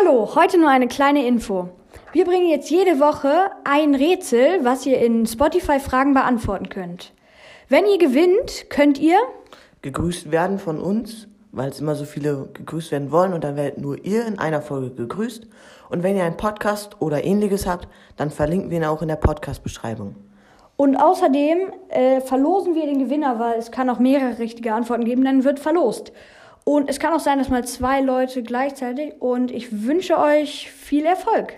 Hallo, heute nur eine kleine Info. Wir bringen jetzt jede Woche ein Rätsel, was ihr in Spotify Fragen beantworten könnt. Wenn ihr gewinnt, könnt ihr gegrüßt werden von uns, weil es immer so viele gegrüßt werden wollen und dann werdet nur ihr in einer Folge gegrüßt. Und wenn ihr einen Podcast oder ähnliches habt, dann verlinken wir ihn auch in der Podcast-Beschreibung. Und außerdem äh, verlosen wir den Gewinner, weil es kann auch mehrere richtige Antworten geben, dann wird verlost. Und es kann auch sein, dass mal zwei Leute gleichzeitig. Und ich wünsche euch viel Erfolg.